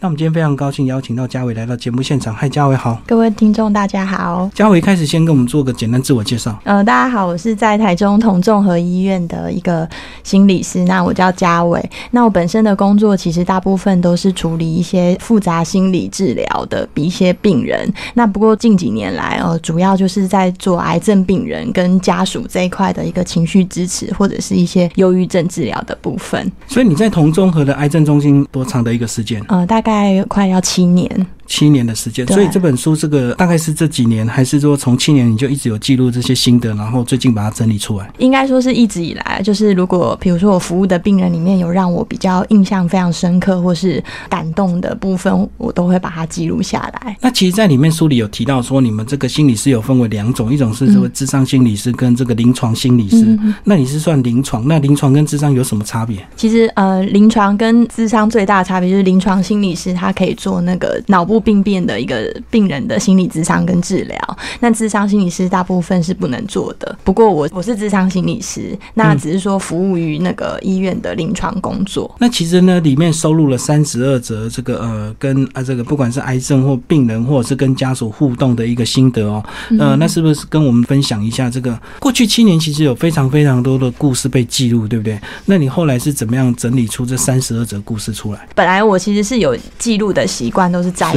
那我们今天非常高兴邀请到嘉伟来到节目现场。嗨，嘉伟好。各位听众大家好。嘉伟开始先跟我们做个简单自我介绍。呃，大家好，我是在台中同综合医院的一个心理师。那我叫嘉伟。那我本身的工作其实大部分都是处理一些复杂心理治疗的一些病人。那不过近几年来，呃，主要就是在做癌症病人跟家属这一块的一个情绪支持，或者是一些忧郁症治疗的部分。所以你在同综合的癌症中心多长的一个时间？呃，大概。大概快要七年。七年的时间，所以这本书这个大概是这几年，还是说从七年你就一直有记录这些心得，然后最近把它整理出来？应该说是一直以来，就是如果比如说我服务的病人里面有让我比较印象非常深刻或是感动的部分，我都会把它记录下来。那其实，在里面书里有提到说，你们这个心理师有分为两种，一种是这个智商心理师跟这个临床心理师。那你是算临床？那临床跟智商有什么差别？其实呃，临床跟智商最大的差别就是临床心理师他可以做那个脑部。病变的一个病人的心理智商跟治疗，那智商心理师大部分是不能做的。不过我我是智商心理师，那只是说服务于那个医院的临床工作。那其实呢，里面收录了三十二则这个呃，跟啊这个不管是癌症或病人，或者是跟家属互动的一个心得哦。呃，那是不是跟我们分享一下这个过去七年其实有非常非常多的故事被记录，对不对？那你后来是怎么样整理出这三十二则故事出来？本来我其实是有记录的习惯，都是摘。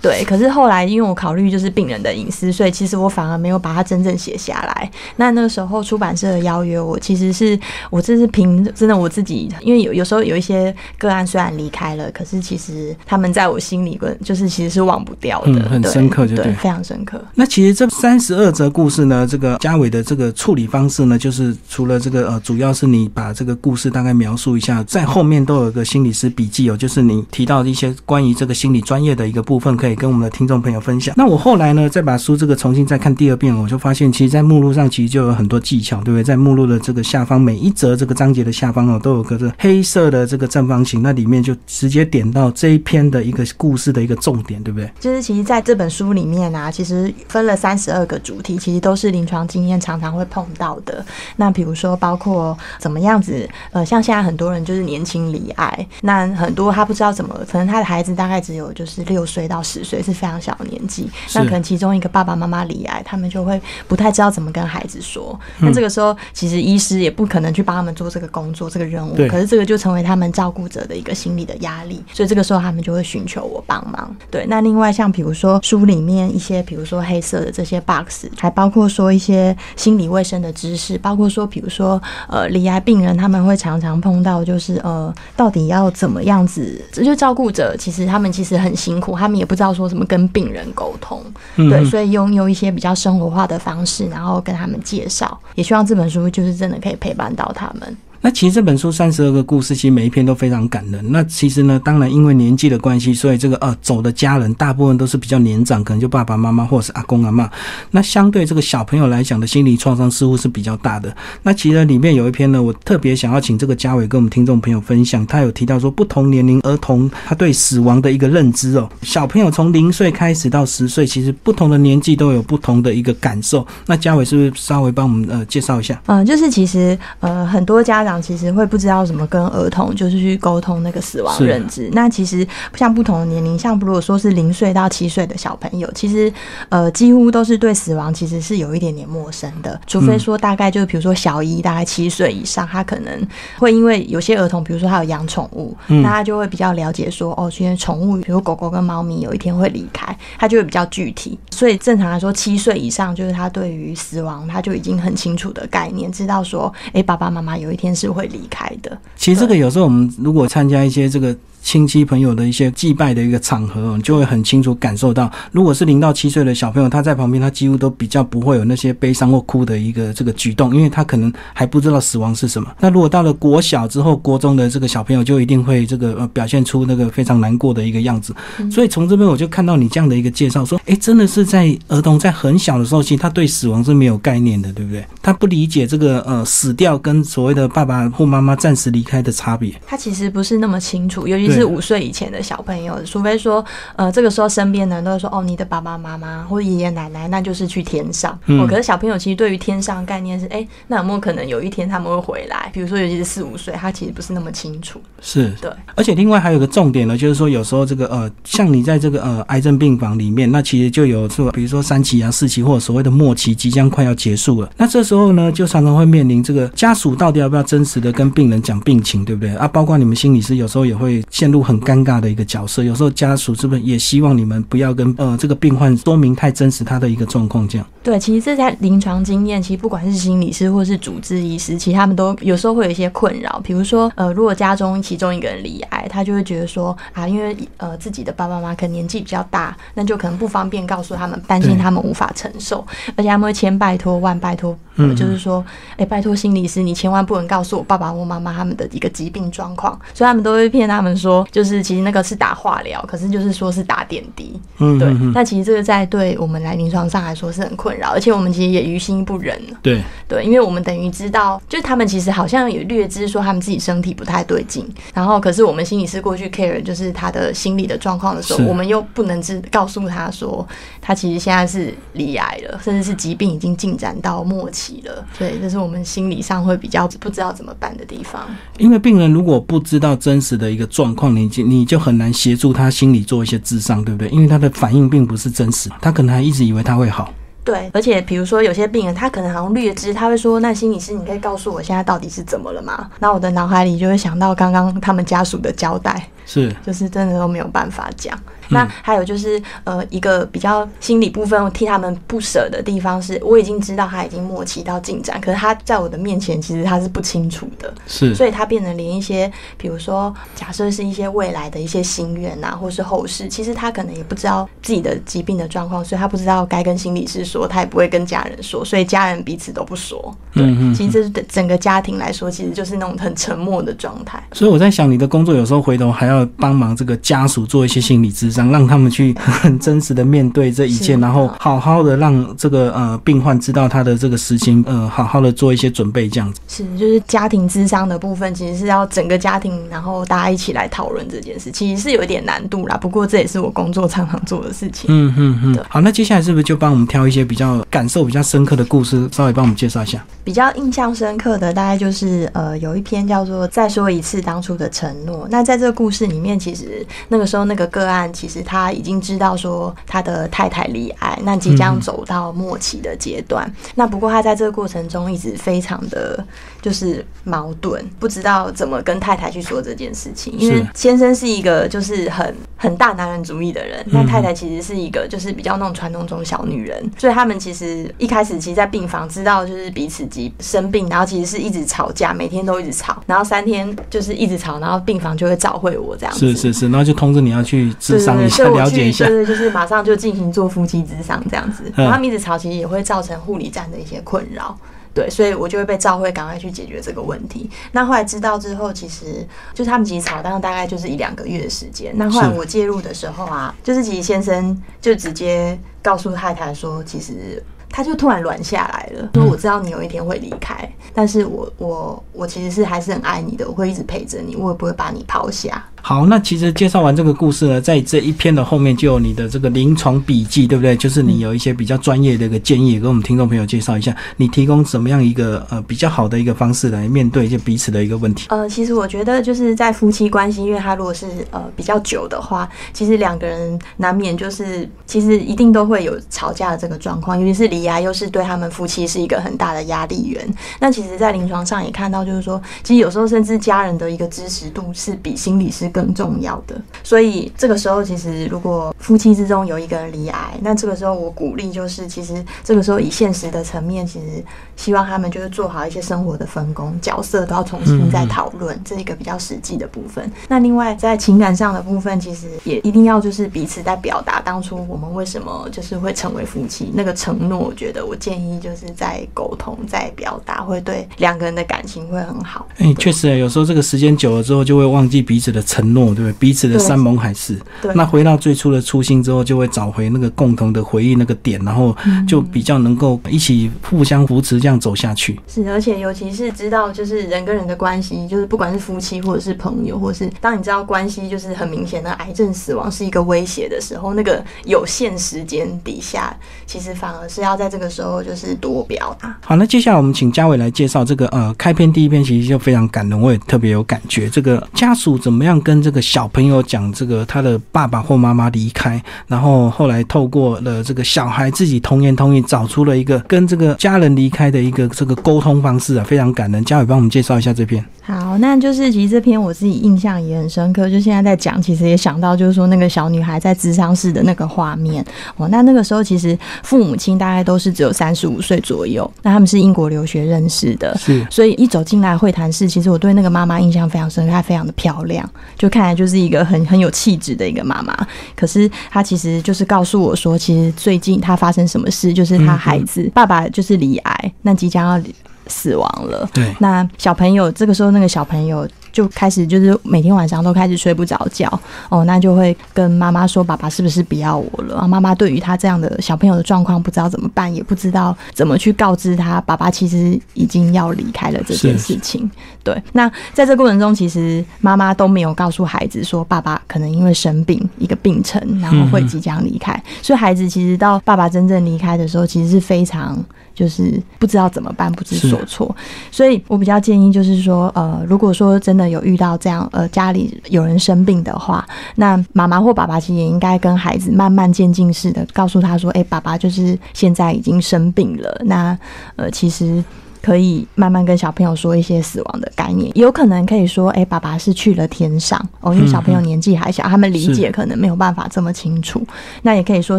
对，可是后来因为我考虑就是病人的隐私，所以其实我反而没有把它真正写下来。那那个时候出版社的邀约我，其实是我这是凭真的我自己，因为有有时候有一些个案虽然离开了，可是其实他们在我心里就是其实是忘不掉的，很深刻，就对，非常深刻。那其实这三十二则故事呢，这个嘉伟的这个处理方式呢，就是除了这个呃，主要是你把这个故事大概描述一下，在后面都有个心理师笔记哦，就是你提到一些关于这个心理专业的一个部分。可以跟我们的听众朋友分享。那我后来呢，再把书这个重新再看第二遍，我就发现，其实，在目录上其实就有很多技巧，对不对？在目录的这个下方，每一则这个章节的下方哦，都有个这黑色的这个正方形，那里面就直接点到这一篇的一个故事的一个重点，对不对？就是其实在这本书里面啊，其实分了三十二个主题，其实都是临床经验常常会碰到的。那比如说，包括怎么样子，呃，像现在很多人就是年轻离爱，那很多他不知道怎么，可能他的孩子大概只有就是六岁到。十岁是非常小的年纪，那可能其中一个爸爸妈妈离癌，他们就会不太知道怎么跟孩子说。那这个时候，其实医师也不可能去帮他们做这个工作、这个任务。可是这个就成为他们照顾者的一个心理的压力，所以这个时候他们就会寻求我帮忙。对，那另外像比如说书里面一些，比如说黑色的这些 box，还包括说一些心理卫生的知识，包括说比如说呃，离癌病人他们会常常碰到，就是呃，到底要怎么样子？这就照顾者其实他们其实很辛苦，他们也不。知道说什么跟病人沟通，对，所以用用一些比较生活化的方式，然后跟他们介绍，也希望这本书就是真的可以陪伴到他们。那其实这本书三十二个故事，其实每一篇都非常感人。那其实呢，当然因为年纪的关系，所以这个呃走的家人大部分都是比较年长，可能就爸爸妈妈或者是阿公阿妈。那相对这个小朋友来讲的心理创伤似乎是比较大的。那其实里面有一篇呢，我特别想要请这个嘉伟跟我们听众朋友分享。他有提到说，不同年龄儿童他对死亡的一个认知哦。小朋友从零岁开始到十岁，其实不同的年纪都有不同的一个感受。那嘉伟是不是稍微帮我们呃介绍一下？嗯，就是其实呃很多家。其实会不知道怎么跟儿童就是去沟通那个死亡认知。那其实像不同的年龄，像如果说是零岁到七岁的小朋友，其实呃几乎都是对死亡其实是有一点点陌生的。除非说大概就是比如说小一大概七岁以上，他可能会因为有些儿童，比如说他有养宠物，那他就会比较了解说哦，因为宠物比如狗狗跟猫咪有一天会离开，他就会比较具体。所以正常来说，七岁以上就是他对于死亡他就已经很清楚的概念，知道说哎爸爸妈妈有一天。是会离开的。其实这个有时候我们如果参加一些这个。亲戚朋友的一些祭拜的一个场合，你就会很清楚感受到，如果是零到七岁的小朋友，他在旁边，他几乎都比较不会有那些悲伤或哭的一个这个举动，因为他可能还不知道死亡是什么。那如果到了国小之后，国中的这个小朋友就一定会这个呃表现出那个非常难过的一个样子。所以从这边我就看到你这样的一个介绍，说，哎，真的是在儿童在很小的时候，其实他对死亡是没有概念的，对不对？他不理解这个呃死掉跟所谓的爸爸或妈妈暂时离开的差别。他其实不是那么清楚，尤其。其是五岁以前的小朋友，除非说呃这个时候身边的人都会说哦你的爸爸妈妈或爷爷奶奶那就是去天上。哦，可是小朋友其实对于天上概念是哎，那有没有可能有一天他们会回来？比如说尤其是四五岁，他其实不是那么清楚。是对，而且另外还有个重点呢，就是说有时候这个呃，像你在这个呃癌症病房里面，那其实就有说，比如说三期啊、四期或者所谓的末期即将快要结束了，那这时候呢，就常常会面临这个家属到底要不要真实的跟病人讲病情，对不对啊？包括你们心理师有时候也会陷入很尴尬的一个角色，有时候家属是不是也希望你们不要跟呃这个病患说明太真实他的一个状况这样？对，其实这在临床经验，其实不管是心理师或是主治医师，其实他们都有时候会有一些困扰，比如说呃，如果家中其中一个人罹癌，他就会觉得说啊，因为呃自己的爸爸妈妈可能年纪比较大，那就可能不方便告诉他们，担心他们无法承受，而且他们会千拜托万拜托，就是说，哎，拜托心理师，你千万不能告诉我爸爸或妈妈他们的一个疾病状况，所以他们都会骗他们说，就是其实那个是打化疗，可是就是说是打点滴，嗯，对，那其实这个在对我们来临床上来说是很困扰，而且我们其实也于心不忍，对，对，因为我们等于知道，就是他们其实好像也略知说他们自己身体不太对劲，然后可是我们心理师过去 care 就是他的心理的状况的时候，我们又不能知告诉他说他其实现在是离癌了，甚至是疾病已经进展到末期了，对这是我们心理上会比较不知道怎么办的地方。因为病人如果不知道真实的一个状况，你就你就很难协助他心理做一些智商，对不对？因为他的反应并不是真实，他可能还一直以为他会好。对，而且比如说有些病人，他可能好像略知，他会说：“那心理师，你可以告诉我现在到底是怎么了吗？”那我的脑海里就会想到刚刚他们家属的交代，是，就是真的都没有办法讲。那还有就是，呃，一个比较心理部分，我替他们不舍的地方是，我已经知道他已经默契到进展，可是他在我的面前，其实他是不清楚的，是，所以他变得连一些，比如说，假设是一些未来的一些心愿呐，或是后事，其实他可能也不知道自己的疾病的状况，所以他不知道该跟心理师说，他也不会跟家人说，所以家人彼此都不说。对，其实这是整个家庭来说，其实就是那种很沉默的状态。所以我在想，你的工作有时候回头还要帮忙这个家属做一些心理咨商，让他们去 很真实的面对这一切，然后好好的让这个呃病患知道他的这个实情，呃，好好的做一些准备，这样子。是，就是家庭智商的部分，其实是要整个家庭，然后大家一起来讨论这件事，其实是有一点难度啦。不过这也是我工作常常做的事情。嗯嗯嗯。好，那接下来是不是就帮我们挑一些比较感受比较深刻的故事，稍微帮我们介绍一下？比较印象深刻的大概就是呃，有一篇叫做《再说一次当初的承诺》。那在这个故事里面，其实那个时候那个个案，其实他已经知道说他的太太离癌，那即将走到末期的阶段。那不过他在这个过程中一直非常的就是矛盾，不知道怎么跟太太去说这件事情。因为先生是一个就是很很大男人主义的人，那太太其实是一个就是比较那种传统中小女人，所以他们其实一开始其实，在病房知道就是彼此及。生病，然后其实是一直吵架，每天都一直吵，然后三天就是一直吵，然后病房就会找回我这样。是是是，然后就通知你要去智商一下，了解一下，对对，就是马上就进行做夫妻智商这样子。然后他们一直吵，其实也会造成护理站的一些困扰，对，所以我就会被召回，赶快去解决这个问题。那后来知道之后，其实就是他们其实吵，但大概就是一两个月的时间。那后来我介入的时候啊，就是其实先生就直接告诉太太说，其实。他就突然软下来了，说：“我知道你有一天会离开，但是我我我其实是还是很爱你的，我会一直陪着你，我也不会把你抛下。”好，那其实介绍完这个故事呢，在这一篇的后面就有你的这个临床笔记，对不对？就是你有一些比较专业的一个建议，跟我们听众朋友介绍一下，你提供什么样一个呃比较好的一个方式来面对就彼此的一个问题。呃，其实我觉得就是在夫妻关系，因为他如果是呃比较久的话，其实两个人难免就是其实一定都会有吵架的这个状况，尤其是离啊，又是对他们夫妻是一个很大的压力源。那其实，在临床上也看到，就是说，其实有时候甚至家人的一个支持度是比心理师更重要的。所以这个时候，其实如果夫妻之中有一个人离癌，那这个时候我鼓励就是，其实这个时候以现实的层面，其实希望他们就是做好一些生活的分工，角色都要重新再讨论，这一个比较实际的部分。那另外在情感上的部分，其实也一定要就是彼此在表达当初我们为什么就是会成为夫妻那个承诺。我觉得我建议就是在沟通、在表达，会对两个人的感情会很好。哎，确实，有时候这个时间久了之后，就会忘记彼此的承承诺，对不对？彼此的山盟海誓。对那回到最初的初心之后，就会找回那个共同的回忆那个点，然后就比较能够一起互相扶持，这样走下去。是，而且尤其是知道，就是人跟人的关系，就是不管是夫妻或者是朋友，或者是当你知道关系就是很明显的癌症死亡是一个威胁的时候，那个有限时间底下，其实反而是要在这个时候就是多表达。好，那接下来我们请嘉伟来介绍这个呃，开篇第一篇其实就非常感人，我也特别有感觉。这个家属怎么样跟这个小朋友讲这个他的爸爸或妈妈离开，然后后来透过了这个小孩自己童言童语找出了一个跟这个家人离开的一个这个沟通方式啊，非常感人。嘉伟帮我们介绍一下这篇。好，那就是其实这篇我自己印象也很深刻，就现在在讲，其实也想到就是说那个小女孩在智商室的那个画面哦。那那个时候其实父母亲大概都是只有三十五岁左右，那他们是英国留学认识的，是所以一走进来会谈室，其实我对那个妈妈印象非常深刻，她非常的漂亮，就看来就是一个很很有气质的一个妈妈。可是她其实就是告诉我说，其实最近她发生什么事，就是她孩子、爸爸就是罹癌，那即将要死亡了。对，那小朋友这个时候，那个小朋友就开始就是每天晚上都开始睡不着觉哦，那就会跟妈妈说：“爸爸是不是不要我了？”啊，妈妈对于他这样的小朋友的状况不知道怎么办，也不知道怎么去告知他，爸爸其实已经要离开了这件事情。对，那在这过程中，其实妈妈都没有告诉孩子说，爸爸可能因为生病一个病程，然后会即将离开，所以孩子其实到爸爸真正离开的时候，其实是非常。就是不知道怎么办，不知所措，所以我比较建议就是说，呃，如果说真的有遇到这样，呃，家里有人生病的话，那妈妈或爸爸其实也应该跟孩子慢慢渐进式的告诉他说，哎、爸爸就是现在已经生病了，那呃，其实。可以慢慢跟小朋友说一些死亡的概念，有可能可以说，哎、爸爸是去了天上哦，因为小朋友年纪还小，他们理解可能没有办法这么清楚。那也可以说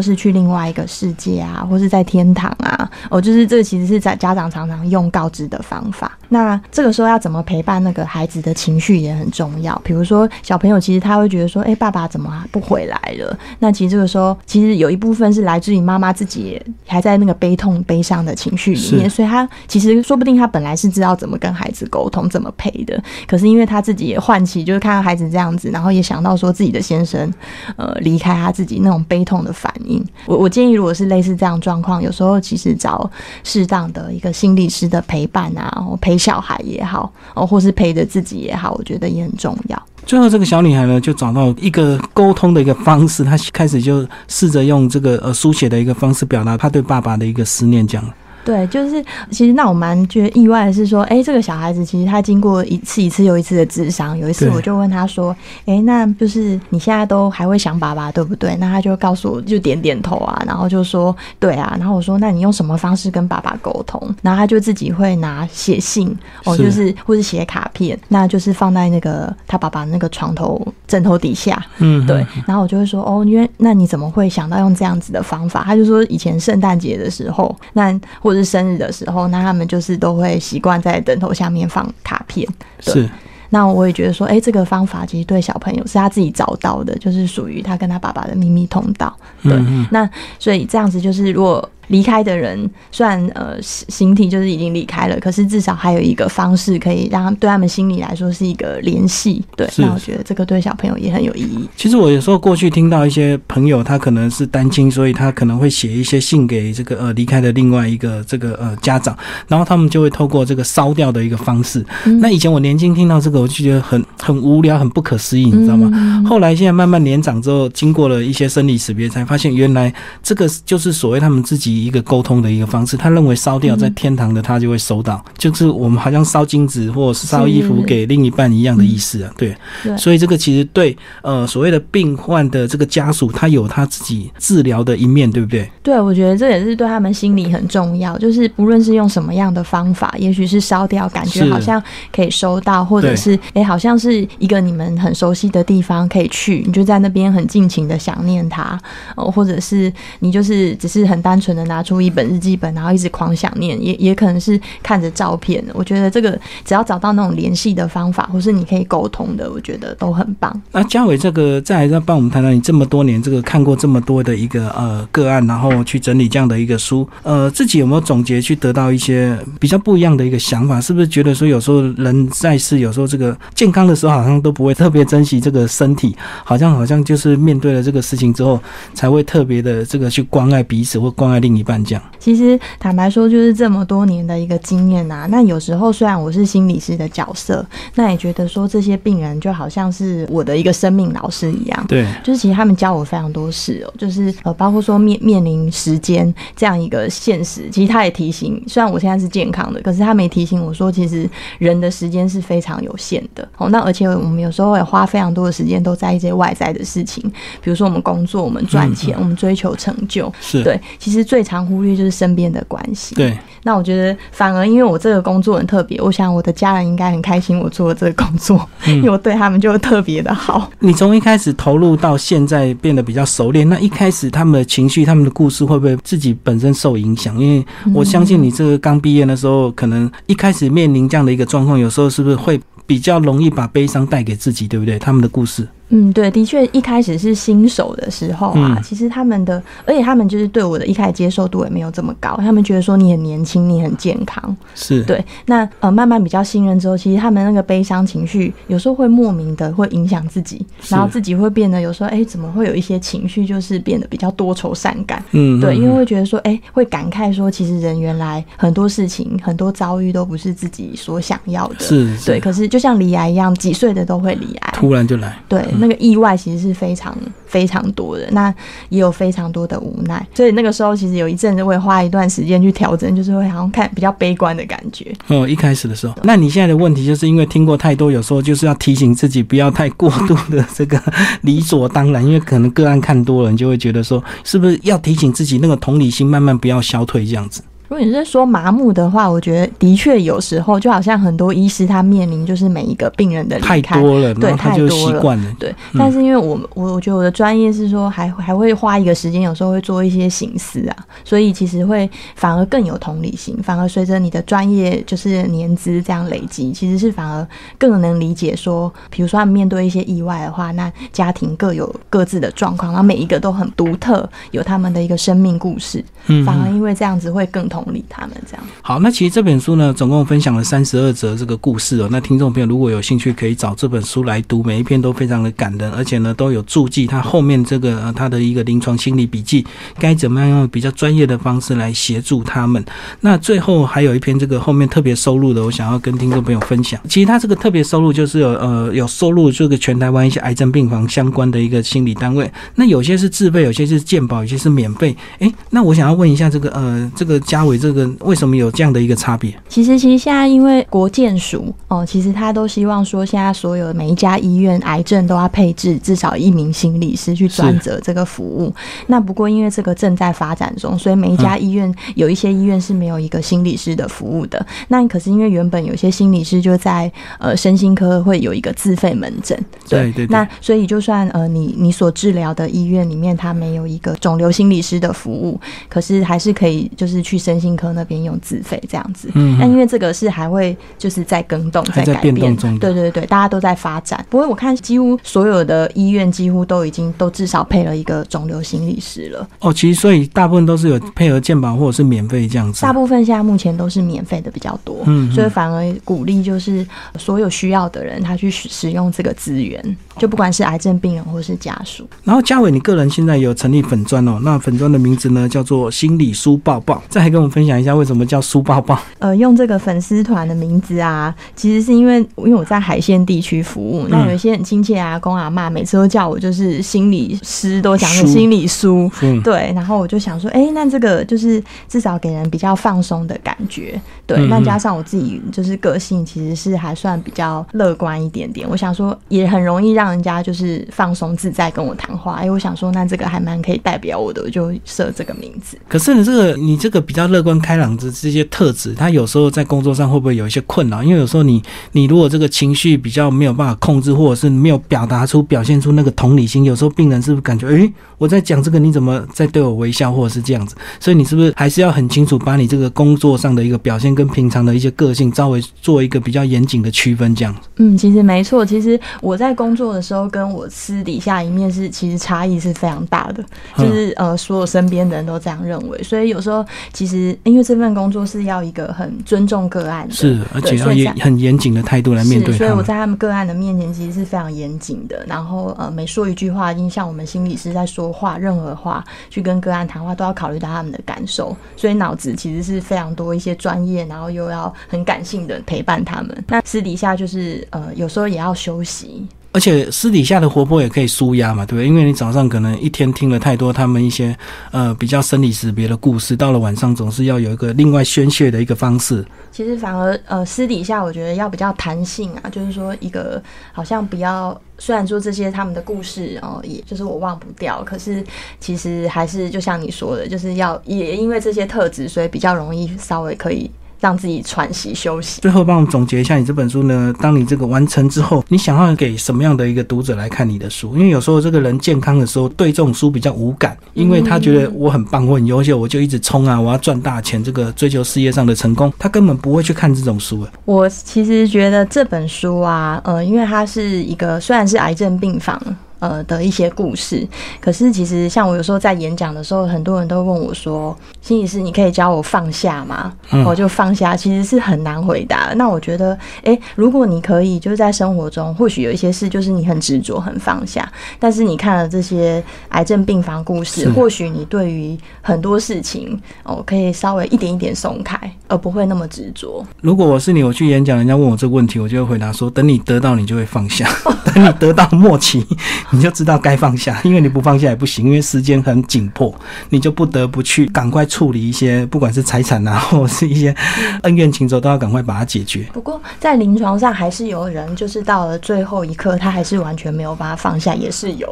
是去另外一个世界啊，或是在天堂啊，哦，就是这个其实是在家长常常用告知的方法。那这个时候要怎么陪伴那个孩子的情绪也很重要。比如说小朋友其实他会觉得说，哎、爸爸怎么不回来了？那其实这个时候其实有一部分是来自于妈妈自己还在那个悲痛、悲伤的情绪里面，所以他其实说不定他本来是知道怎么跟孩子沟通、怎么陪的，可是因为他自己也唤起，就是看到孩子这样子，然后也想到说自己的先生呃离开他自己那种悲痛的反应。我我建议，如果是类似这样状况，有时候其实找适当的一个心理师的陪伴啊，然后陪小孩也好，哦，或是陪着自己也好，我觉得也很重要。最后，这个小女孩呢，就找到一个沟通的一个方式，她开始就试着用这个呃书写的一个方式表达她对爸爸的一个思念，这样。对，就是其实那我蛮觉得意外的是说，哎，这个小孩子其实他经过一次一次又一次的智商，有一次我就问他说，哎，那就是你现在都还会想爸爸对不对？那他就告诉我，就点点头啊，然后就说对啊，然后我说那你用什么方式跟爸爸沟通？然后他就自己会拿写信哦，就是或是写卡片，那就是放在那个他爸爸那个床头枕头底下，嗯，对，然后我就会说，哦，因为那你怎么会想到用这样子的方法？他就说，以前圣诞节的时候，那或者是生日的时候，那他们就是都会习惯在枕头下面放卡片。对是那我也觉得说，哎、这个方法其实对小朋友是他自己找到的，就是属于他跟他爸爸的秘密通道。对，那所以这样子就是，如果离开的人虽然呃形形体就是已经离开了，可是至少还有一个方式可以让他们对他们心里来说是一个联系。对，是那我觉得这个对小朋友也很有意义。其实我有时候过去听到一些朋友，他可能是单亲，所以他可能会写一些信给这个呃离开的另外一个这个呃家长，然后他们就会透过这个烧掉的一个方式。嗯那以前我年轻听到这个，我就觉得很很无聊，很不可思议，你知道吗？嗯后来现在慢慢年长之后，经过了一些生理识别，才发现原来这个就是所谓他们自己一个沟通的一个方式。他认为烧掉在天堂的他就会收到，就是我们好像烧金子或是烧衣服给另一半一样的意思啊。对，对所以这个其实对呃所谓的病患的这个家属，他有他自己治疗的一面，对不对？对，我觉得这也是对他们心理很重要。就是不论是用什么样的方法，也许是烧掉，感觉好像可以收到，或者是哎，好像是一个你们很熟悉的地方可以去，你就在那边很尽情的想念他，哦，或者是你就是只是很单纯的拿出一本日记本，然后一直狂想念，也也可能是看着照片。我觉得这个只要找到那种联系的方法，或是你可以沟通的，我觉得都很棒。那嘉伟，这个再来再帮我们谈谈你这么多年这个看过这么多的一个呃个案，然后去整理这样的一个书，呃，自己有没有总结去得到一些比较不一样的一个想法？是不是觉得说有时候人在世，有时候这个健康的时候好像都不会特别珍惜这个身体，好像好像就是面对了这个事情之后，才会特别的这个去关爱彼此或关爱另一半这样。其实坦白说，就是这么多年的一个经验啊。那有时候虽然我是心理师的角色，那也觉得说这些病人就好像是我的一个生命老师一样。对，就是其实他们教我非常多事哦，就是呃，包括说面面临时间这样一个现实，其实他也提醒，虽然我现在是健康的，可是他没提醒我说，其实人的时间是非常有限的。哦，那而且我们有时候也花非常多的时间都在一些外在的事情，比如说我们工作、我们赚钱、我们追求成就。是对，其实最常忽略就是身边的关系。对，那我觉得反而因为我这个工作很特别，我想我的家人应该很开心我做了这个工作，因为我对他们就特别的好。你从一开始投入到现在变得比较熟练，那一开始他们的情绪、他们的故事会不会自己本身受影响？因为我相信你这个刚毕业的时候，可能一开始面临这样的一个状况，有时候是不是会比较容易把悲伤带给自己，对不对？他们的故事。嗯，对，的确，一开始是新手的时候啊，其实他们的，而且他们就是对我的一开始接受度也没有这么高，他们觉得说你很年轻，你很健康，是。对。那呃，慢慢比较信任之后，其实他们那个悲伤情绪有时候会莫名的会影响自己，然后自己会变得有时候，哎，怎么会有一些情绪就是变得比较多愁善感？嗯，对，因为会觉得说，哎，会感慨说，其实人原来很多事情、很多遭遇都不是自己所想要的，是，对。可是就像离癌一样，几岁的都会离癌，突然就来，对，那个意外其实。是非常非常多的，那也有非常多的无奈，所以那个时候其实有一阵子会花一段时间去调整，就是会好像看比较悲观的感觉。哦，一开始的时候，那你现在的问题就是因为听过太多，有时候就是要提醒自己不要太过度的这个 理所当然，因为可能个案看多了，你就会觉得说，是不是要提醒自己那个同理心慢慢不要消退这样子。如果你是说麻木的话，我觉得的确有时候就好像很多医师他面临就是每一个病人的太多了，对，太多了，对。但是因为我我我觉得我的专业是说还还会花一个时间，有时候会做一些形思啊，所以其实会反而更有同理心，反而随着你的专业就是年资这样累积，其实是反而更能理解说，比如说他们面对一些意外的话，那家庭各有各自的状况，然后每一个都很独特，有他们的一个生命故事，反而因为这样子会更同。同理他们这样好，那其实这本书呢，总共分享了三十二则这个故事哦。那听众朋友如果有兴趣，可以找这本书来读，每一篇都非常的感人，而且呢都有注记，他后面这个他的一个临床心理笔记，该怎么样用比较专业的方式来协助他们。那最后还有一篇这个后面特别收录的，我想要跟听众朋友分享。其实他这个特别收录就是有呃有收录这个全台湾一些癌症病房相关的一个心理单位，那有些是自费，有些是健保，有些是免费。诶，那我想要问一下这个呃这个嘉伟这个为什么有这样的一个差别？其实，其实现在因为国健署哦，其实他都希望说，现在所有每一家医院癌症都要配置至少一名心理师去专责这个服务。那不过因为这个正在发展中，所以每一家医院有一些医院是没有一个心理师的服务的。那可是因为原本有些心理师就在呃身心科会有一个自费门诊，对对。那所以就算呃你你所治疗的医院里面他没有一个肿瘤心理师的服务，可是还是可以就是去身心科。那边用自费这样子，嗯，那因为这个是还会就是在更动，在改变中，对对对，大家都在发展。不过我看几乎所有的医院几乎都已经都至少配了一个肿瘤心理师了。哦，其实所以大部分都是有配合健保或者是免费这样子。大部分现在目前都是免费的比较多，嗯，所以反而鼓励就是所有需要的人他去使使用这个资源，就不管是癌症病人或是家属。然后嘉伟，你个人现在有成立粉砖哦，那粉砖的名字呢叫做心理书抱抱，再还跟我们分享一下。为什么叫书包包？呃，用这个粉丝团的名字啊，其实是因为因为我在海鲜地区服务，那有一些很亲切啊，公阿妈每次都叫我就是心理师，都讲是心理书，对。然后我就想说，哎，那这个就是至少给人比较放松的感觉，对。那加上我自己就是个性其实是还算比较乐观一点点，我想说也很容易让人家就是放松自在跟我谈话。哎，我想说那这个还蛮可以代表我的，我就设这个名字。可是你这个你这个比较乐观开朗的这些特质，他有时候在工作上会不会有一些困扰？因为有时候你你如果这个情绪比较没有办法控制，或者是没有表达出、表现出那个同理心，有时候病人是不是感觉，诶，我在讲这个，你怎么在对我微笑，或者是这样子？所以你是不是还是要很清楚，把你这个工作上的一个表现跟平常的一些个性，稍微做一个比较严谨的区分，这样子？嗯，其实没错，其实我在工作的时候，跟我私底下一面是其实差异是非常大的，就是呃，所有身边的人都这样认为，所以有时候其实因为这份工作是要一个很尊重个案的，是，而且要严很严谨的态度来面对所以我在他们个案的面前其实是非常严谨的，然后呃，每说一句话，经像我们心理师在说话，任何话去跟个案谈话，都要考虑到他们的感受，所以脑子其实是非常多一些专业，然后又要很感性的陪伴他们。那私底下就是呃，有时候也要休息。而且私底下的活泼也可以舒压嘛，对不对？因为你早上可能一天听了太多他们一些呃比较生理识别的故事，到了晚上总是要有一个另外宣泄的一个方式。其实反而呃私底下我觉得要比较弹性啊，就是说一个好像不要，虽然说这些他们的故事哦，也就是我忘不掉，可是其实还是就像你说的，就是要也因为这些特质，所以比较容易稍微可以。让自己喘息休息。最后，帮我们总结一下你这本书呢？当你这个完成之后，你想要给什么样的一个读者来看你的书？因为有时候这个人健康的时候，对这种书比较无感，因为他觉得我很棒，我很优秀，我就一直冲啊，我要赚大钱，这个追求事业上的成功，他根本不会去看这种书。我其实觉得这本书啊，呃，因为它是一个虽然是癌症病房。呃的一些故事，可是其实像我有时候在演讲的时候，很多人都问我说：“心理师，你可以教我放下吗？”我就放下，其实是很难回答。那我觉得，诶，如果你可以，就是在生活中，或许有一些事就是你很执着、很放下，但是你看了这些癌症病房故事，或许你对于很多事情哦，可以稍微一点一点松开，而不会那么执着。如果我是你，我去演讲，人家问我这个问题，我就会回答说：“等你得到，你就会放下；等你得到末期。”你就知道该放下，因为你不放下也不行，因为时间很紧迫，你就不得不去赶快处理一些，不管是财产啊，或者是一些恩怨情仇，都要赶快把它解决。不过在临床上，还是有人就是到了最后一刻，他还是完全没有把它放下，也是有。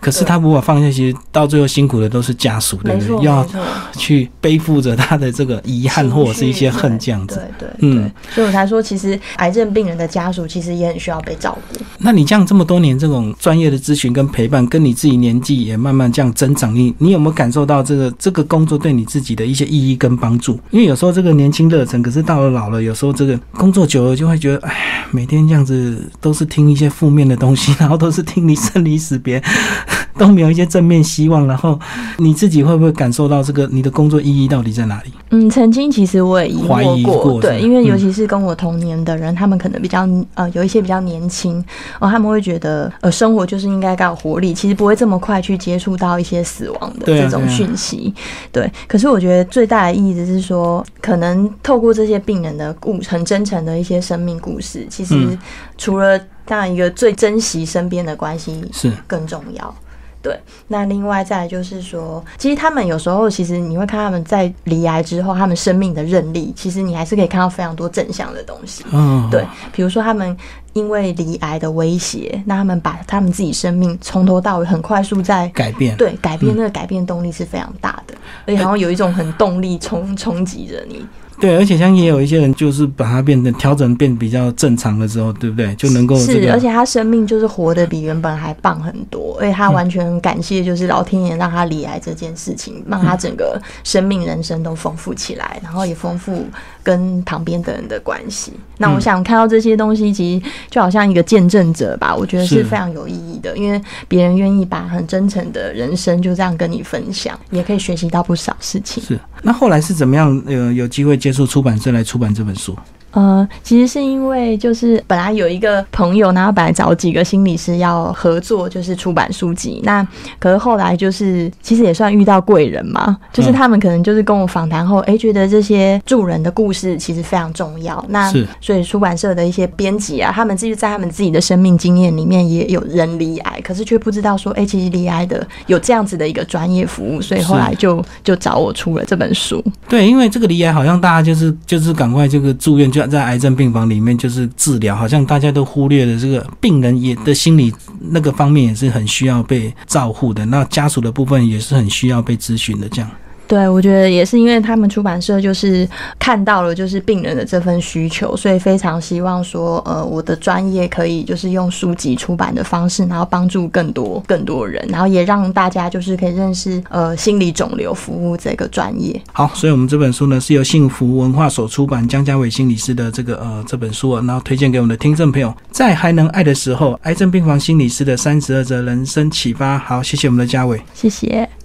可是他无法放下，其实到最后辛苦的都是家属，对不对？要去背负着他的这个遗憾或者是一些恨这样子。对对，嗯，所以我才说，其实癌症病人的家属其实也很需要被照顾。那你这样这么多年这种专业的咨询跟陪伴，跟你自己年纪也慢慢这样增长，你你有没有感受到这个这个工作对你自己的一些意义跟帮助？因为有时候这个年轻热忱，可是到了老了，有时候这个工作久了就会觉得，哎，每天这样子都是听一些负面的东西，然后都是听你生离死别。都没有一些正面希望，然后你自己会不会感受到这个你的工作意义到底在哪里？嗯，曾经其实我也疑惑过，对，因为尤其是跟我同年的人，他们可能比较呃有一些比较年轻哦，他们会觉得呃生活就是应该该有活力，其实不会这么快去接触到一些死亡的这种讯息。对，可是我觉得最大的意义就是说，可能透过这些病人的故很真诚的一些生命故事，其实除了当然一个最珍惜身边的关系是更重要。对，那另外再就是说，其实他们有时候，其实你会看他们在离癌之后，他们生命的韧力，其实你还是可以看到非常多正向的东西。嗯，对，比如说他们因为离癌的威胁，那他们把他们自己生命从头到尾很快速在改变，对，改变那个改变动力是非常大的，而且好像有一种很动力冲冲击着你。对，而且像也有一些人，就是把它变成调整变比较正常了之后，对不对？就能够是，而且他生命就是活得比原本还棒很多，而且他完全感谢就是老天爷让他离癌这件事情，让他整个生命人生都丰富起来，然后也丰富跟旁边的人的关系。那我想看到这些东西，其实就好像一个见证者吧，我觉得是非常有意义的，因为别人愿意把很真诚的人生就这样跟你分享，也可以学习到不少事情。是，那后来是怎么样？呃，有机会接触出版社来出版这本书。呃，其实是因为就是本来有一个朋友，然后本来找几个心理师要合作，就是出版书籍。那可是后来就是其实也算遇到贵人嘛，就是他们可能就是跟我访谈后，哎，觉得这些助人的故事其实非常重要。那所以出版社的一些编辑啊，他们自己在他们自己的生命经验里面也有人离癌，可是却不知道说，哎，其实离癌的有这样子的一个专业服务，所以后来就就找我出了这本书。对，因为这个离癌好像大家就是就是赶快这个住院就。在癌症病房里面就是治疗，好像大家都忽略了这个病人也的心理那个方面也是很需要被照护的。那家属的部分也是很需要被咨询的。这样，对，我觉得也是因为他们出版社就是看到了就是病人的这份需求，所以非常希望说，呃，我的专业可以就是用书籍出版的方式，然后帮助更多更多人，然后也让大家就是可以认识呃心理肿瘤服务这个专业。好，所以我们这本书呢是由幸福文化所出版，江家伟心理师的这个呃这本书啊，然后推荐给我们的听众朋友，在还能爱的时候，癌症病房心理师的三十二则人生启发。好，谢谢我们的嘉伟，谢谢。